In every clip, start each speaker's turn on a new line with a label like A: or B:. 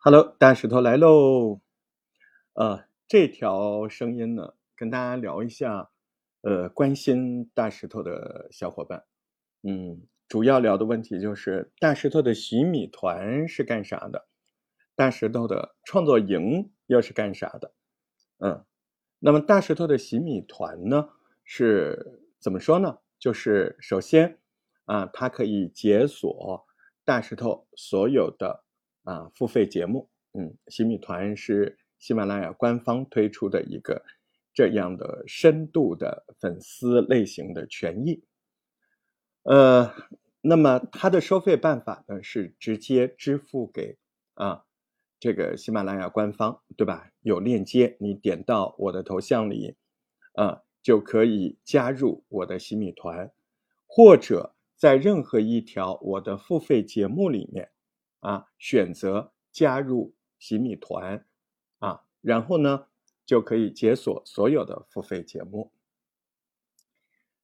A: Hello，大石头来喽。呃，这条声音呢，跟大家聊一下，呃，关心大石头的小伙伴，嗯，主要聊的问题就是大石头的洗米团是干啥的？大石头的创作营又是干啥的？嗯，那么大石头的洗米团呢，是怎么说呢？就是首先啊，它可以解锁大石头所有的啊付费节目。嗯，洗米团是喜马拉雅官方推出的一个这样的深度的粉丝类型的权益。呃，那么它的收费办法呢是直接支付给啊这个喜马拉雅官方，对吧？有链接，你点到我的头像里，啊就可以加入我的洗米团，或者在任何一条我的付费节目里面啊选择加入。洗米团，啊，然后呢，就可以解锁所有的付费节目。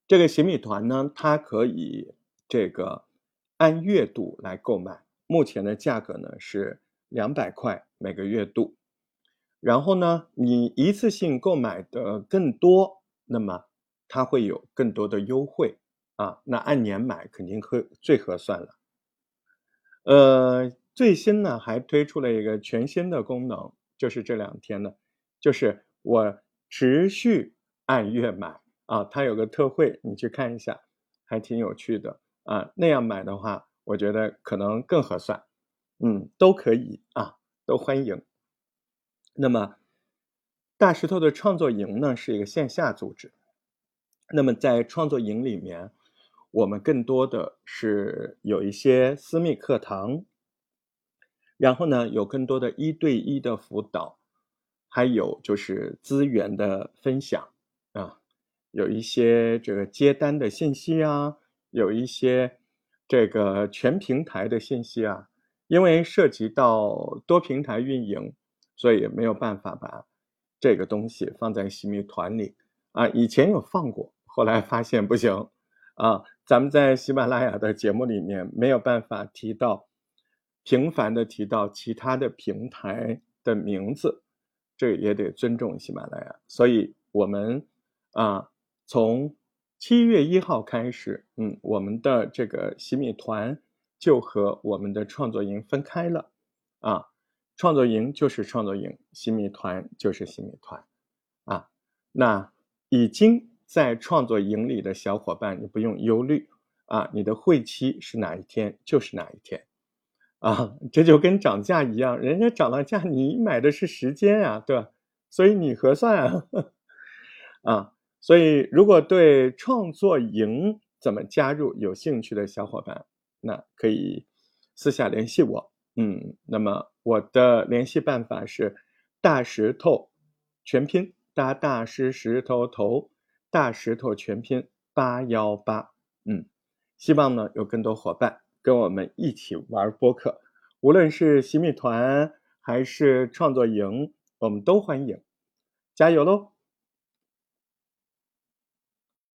A: 这个洗米团呢，它可以这个按月度来购买，目前的价格呢是两百块每个月度。然后呢，你一次性购买的更多，那么它会有更多的优惠啊。那按年买肯定会最合算了。呃。最新呢，还推出了一个全新的功能，就是这两天呢，就是我持续按月买啊，它有个特惠，你去看一下，还挺有趣的啊。那样买的话，我觉得可能更合算，嗯，都可以啊，都欢迎。那么，大石头的创作营呢，是一个线下组织，那么在创作营里面，我们更多的是有一些私密课堂。然后呢，有更多的一对一的辅导，还有就是资源的分享啊，有一些这个接单的信息啊，有一些这个全平台的信息啊。因为涉及到多平台运营，所以没有办法把这个东西放在洗米团里啊。以前有放过，后来发现不行啊，咱们在喜马拉雅的节目里面没有办法提到。频繁的提到其他的平台的名字，这也得尊重喜马拉雅。所以，我们啊，从七月一号开始，嗯，我们的这个洗米团就和我们的创作营分开了啊。创作营就是创作营，洗米团就是洗米团啊。那已经在创作营里的小伙伴，你不用忧虑啊，你的会期是哪一天就是哪一天。啊，这就跟涨价一样，人家涨了价，你买的是时间啊，对吧？所以你核算啊，啊，所以如果对创作营怎么加入有兴趣的小伙伴，那可以私下联系我，嗯，那么我的联系办法是大石头全拼大大石石头头大石头全拼八幺八，嗯，希望呢有更多伙伴。跟我们一起玩播客，无论是洗米团还是创作营，我们都欢迎，加油喽！